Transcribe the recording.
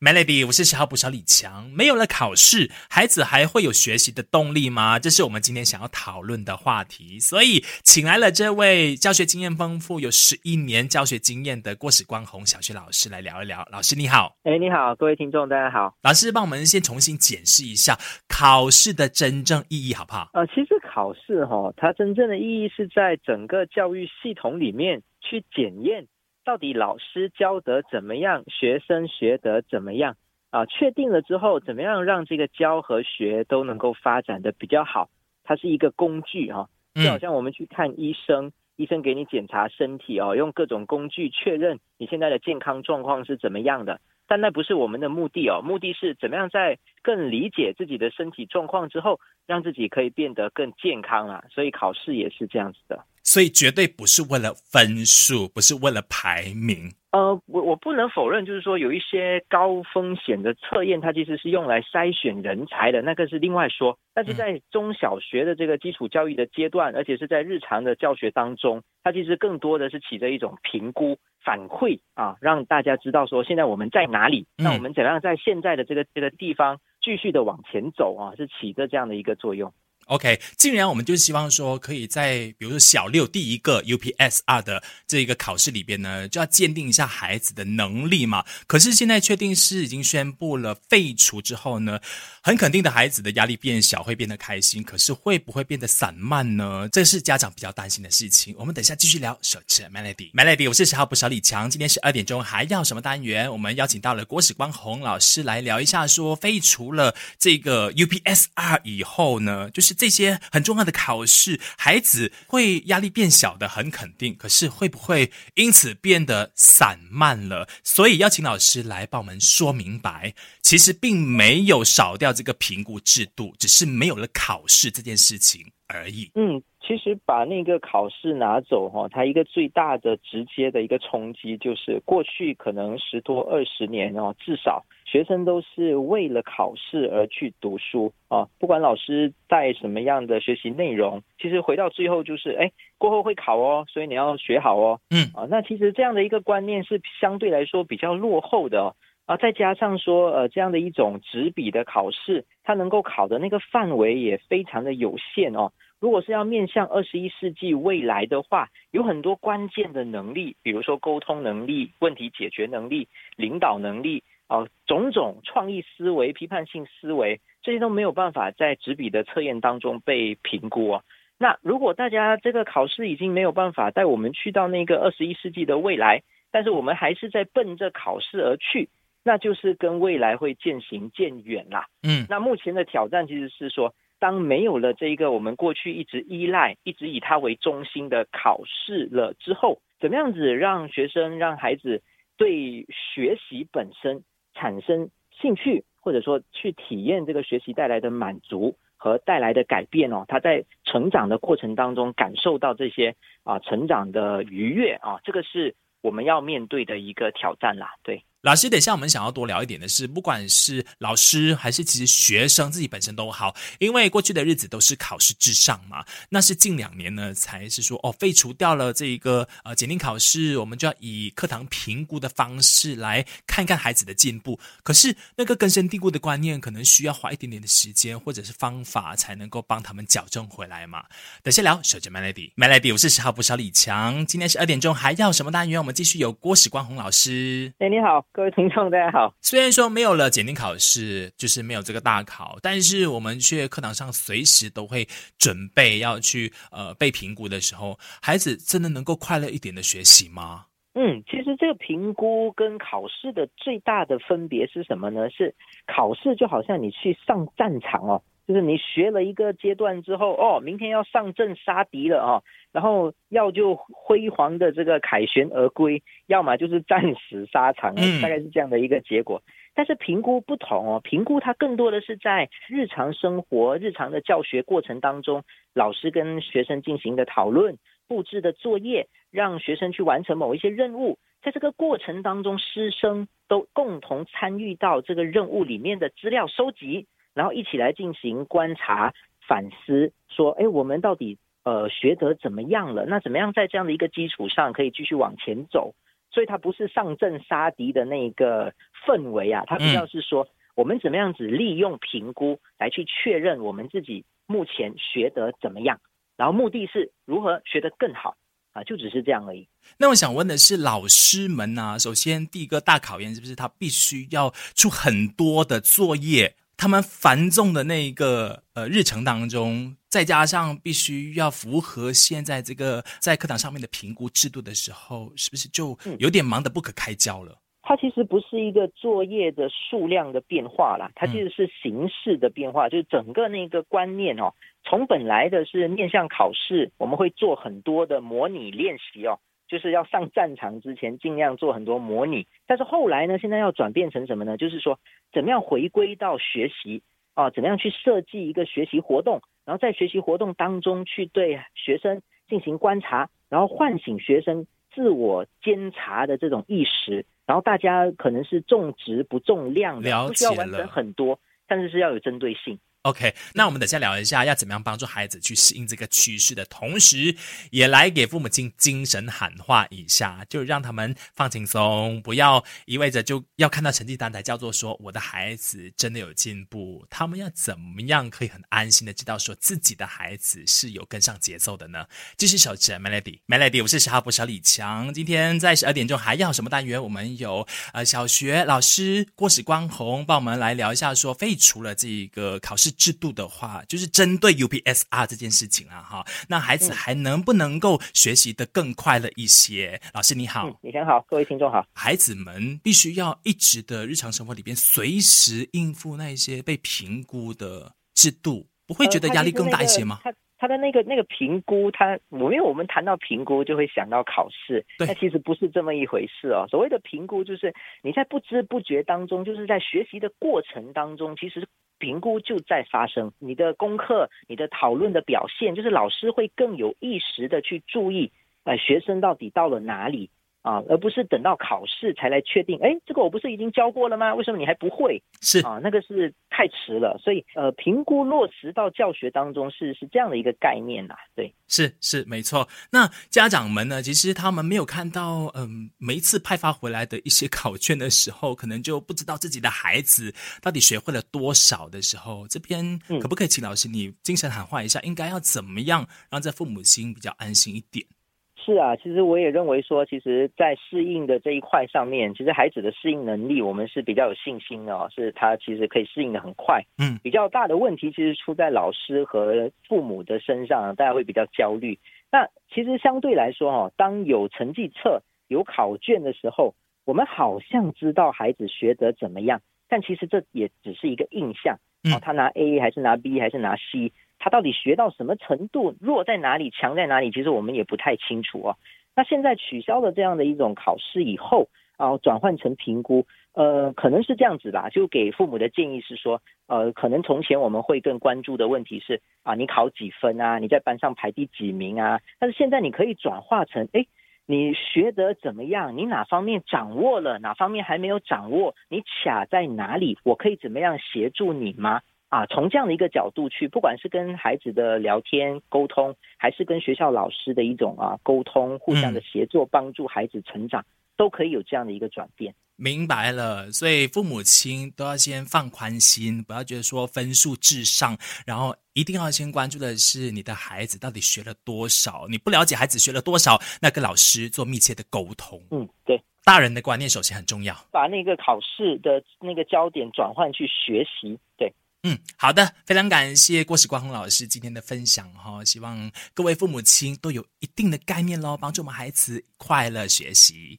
Melody，我是十号补小李强。没有了考试，孩子还会有学习的动力吗？这是我们今天想要讨论的话题。所以，请来了这位教学经验丰富、有十一年教学经验的郭史光宏小学老师来聊一聊。老师你好，哎，你好，各位听众大家好。老师帮我们先重新检视一下考试的真正意义，好不好？呃，其实考试哈，它真正的意义是在整个教育系统里面去检验。到底老师教得怎么样，学生学得怎么样啊？确定了之后，怎么样让这个教和学都能够发展的比较好？它是一个工具哈，就好像我们去看医生，医生给你检查身体哦，用各种工具确认你现在的健康状况是怎么样的。但那不是我们的目的哦，目的是怎么样在更理解自己的身体状况之后，让自己可以变得更健康啊。所以考试也是这样子的。所以绝对不是为了分数，不是为了排名。呃，我我不能否认，就是说有一些高风险的测验，它其实是用来筛选人才的，那个是另外说。但是在中小学的这个基础教育的阶段，而且是在日常的教学当中，它其实更多的是起着一种评估反馈啊，让大家知道说现在我们在哪里，那我们怎样在现在的这个这个地方继续的往前走啊，是起着这样的一个作用。OK，既然我们就希望说，可以在比如说小六第一个 UPSR 的这一个考试里边呢，就要鉴定一下孩子的能力嘛。可是现在确定是已经宣布了废除之后呢，很肯定的孩子的压力变小，会变得开心。可是会不会变得散漫呢？这是家长比较担心的事情。我们等一下继续聊。手持 Melody，Melody，我是十号补小李强。今天是二点钟，还要什么单元？我们邀请到了郭史光宏老师来聊一下，说废除了这个 UPSR 以后呢，就是。这些很重要的考试，孩子会压力变小的，很肯定。可是会不会因此变得散漫了？所以邀请老师来帮我们说明白，其实并没有少掉这个评估制度，只是没有了考试这件事情而已。嗯。其实把那个考试拿走哈，它一个最大的直接的一个冲击就是，过去可能十多二十年哦，至少学生都是为了考试而去读书啊，不管老师带什么样的学习内容，其实回到最后就是，哎，过后会考哦，所以你要学好哦，嗯。啊，那其实这样的一个观念是相对来说比较落后的啊，再加上说呃这样的一种纸笔的考试，它能够考的那个范围也非常的有限哦。如果是要面向二十一世纪未来的话，有很多关键的能力，比如说沟通能力、问题解决能力、领导能力啊，种种创意思维、批判性思维，这些都没有办法在纸笔的测验当中被评估啊。那如果大家这个考试已经没有办法带我们去到那个二十一世纪的未来，但是我们还是在奔着考试而去，那就是跟未来会渐行渐远啦。嗯，那目前的挑战其实是说。当没有了这一个我们过去一直依赖、一直以它为中心的考试了之后，怎么样子让学生、让孩子对学习本身产生兴趣，或者说去体验这个学习带来的满足和带来的改变哦？他在成长的过程当中感受到这些啊成长的愉悦啊，这个是我们要面对的一个挑战啦。对。老师，等一下，我们想要多聊一点的是，不管是老师还是其实学生自己本身都好，因为过去的日子都是考试至上嘛。那是近两年呢，才是说哦，废除掉了这一个呃检定考试，我们就要以课堂评估的方式来看看孩子的进步。可是那个根深蒂固的观念，可能需要花一点点的时间或者是方法，才能够帮他们矫正回来嘛。等下聊，守着 Melody，Melody，我是十号不少李强。今天是二点钟，还要什么单元？我们继续有郭史光宏老师。哎，你好。各位听众，大家好。虽然说没有了检定考试，就是没有这个大考，但是我们却课堂上随时都会准备要去呃被评估的时候，孩子真的能够快乐一点的学习吗？嗯，其实这个评估跟考试的最大的分别是什么呢？是考试就好像你去上战场哦。就是你学了一个阶段之后，哦，明天要上阵杀敌了啊，然后要就辉煌的这个凯旋而归，要么就是战死沙场，大概是这样的一个结果。但是评估不同哦，评估它更多的是在日常生活、日常的教学过程当中，老师跟学生进行的讨论、布置的作业，让学生去完成某一些任务，在这个过程当中，师生都共同参与到这个任务里面的资料收集。然后一起来进行观察、反思，说，哎，我们到底呃学得怎么样了？那怎么样在这样的一个基础上可以继续往前走？所以它不是上阵杀敌的那个氛围啊，它比较是说我们怎么样子利用评估来去确认我们自己目前学得怎么样，然后目的是如何学得更好啊，就只是这样而已。那我想问的是，老师们呢？首先第一个大考验是不是他必须要出很多的作业？他们繁重的那个呃日程当中，再加上必须要符合现在这个在课堂上面的评估制度的时候，是不是就有点忙得不可开交了？它其实不是一个作业的数量的变化啦，它其实是形式的变化，就是整个那个观念哦，从本来的是面向考试，我们会做很多的模拟练习哦。就是要上战场之前，尽量做很多模拟。但是后来呢，现在要转变成什么呢？就是说，怎么样回归到学习啊？怎么样去设计一个学习活动？然后在学习活动当中去对学生进行观察，然后唤醒学生自我监察的这种意识。然后大家可能是重质不重量的，不需要完成很多，但是是要有针对性。OK，那我们等下聊一下要怎么样帮助孩子去适应这个趋势的同时，也来给父母亲精神喊话一下，就让他们放轻松，不要意味着就要看到成绩单才叫做说我的孩子真的有进步。他们要怎么样可以很安心的知道说自己的孩子是有跟上节奏的呢？继续守着 Melody，Melody，我是十号播小李强。今天在十二点钟还要什么单元？我们有呃小学老师郭史光宏帮我们来聊一下，说废除了这个考试。制度的话，就是针对 UPSR 这件事情啊，哈，那孩子还能不能够学习的更快乐一些？老师你好，你先好，各位听众好。孩子们必须要一直的日常生活里边，随时应付那一些被评估的制度，不会觉得压力更大一些吗？他的那个那个评估，他我因为我们谈到评估，就会想到考试，那其实不是这么一回事哦。所谓的评估，就是你在不知不觉当中，就是在学习的过程当中，其实评估就在发生。你的功课、你的讨论的表现，就是老师会更有意识的去注意，呃，学生到底到了哪里。啊，而不是等到考试才来确定。哎，这个我不是已经教过了吗？为什么你还不会？是啊，那个是太迟了。所以，呃，评估落实到教学当中是是这样的一个概念呐。对，是是没错。那家长们呢？其实他们没有看到，嗯，每一次派发回来的一些考卷的时候，可能就不知道自己的孩子到底学会了多少的时候，这边可不可以请老师你精神喊话一下？应该要怎么样让这父母心比较安心一点？是啊，其实我也认为说，其实，在适应的这一块上面，其实孩子的适应能力，我们是比较有信心的哦，是他其实可以适应的很快。嗯，比较大的问题其实出在老师和父母的身上，大家会比较焦虑。那其实相对来说哦，当有成绩册、有考卷的时候，我们好像知道孩子学得怎么样，但其实这也只是一个印象。哦，他拿 A 还是拿 B 还是拿 C？他到底学到什么程度，弱在哪里，强在哪里？其实我们也不太清楚哦。那现在取消了这样的一种考试以后啊，转换成评估，呃，可能是这样子吧。就给父母的建议是说，呃，可能从前我们会更关注的问题是啊，你考几分啊？你在班上排第几名啊？但是现在你可以转化成，哎，你学得怎么样？你哪方面掌握了？哪方面还没有掌握？你卡在哪里？我可以怎么样协助你吗？啊，从这样的一个角度去，不管是跟孩子的聊天沟通，还是跟学校老师的一种啊沟通，互相的协作，帮助孩子成长，都可以有这样的一个转变。明白了，所以父母亲都要先放宽心，不要觉得说分数至上，然后一定要先关注的是你的孩子到底学了多少。你不了解孩子学了多少，那跟老师做密切的沟通。嗯，对，大人的观念首先很重要，把那个考试的那个焦点转换去学习。对。嗯，好的，非常感谢郭史光宏老师今天的分享哈，希望各位父母亲都有一定的概念喽，帮助我们孩子快乐学习。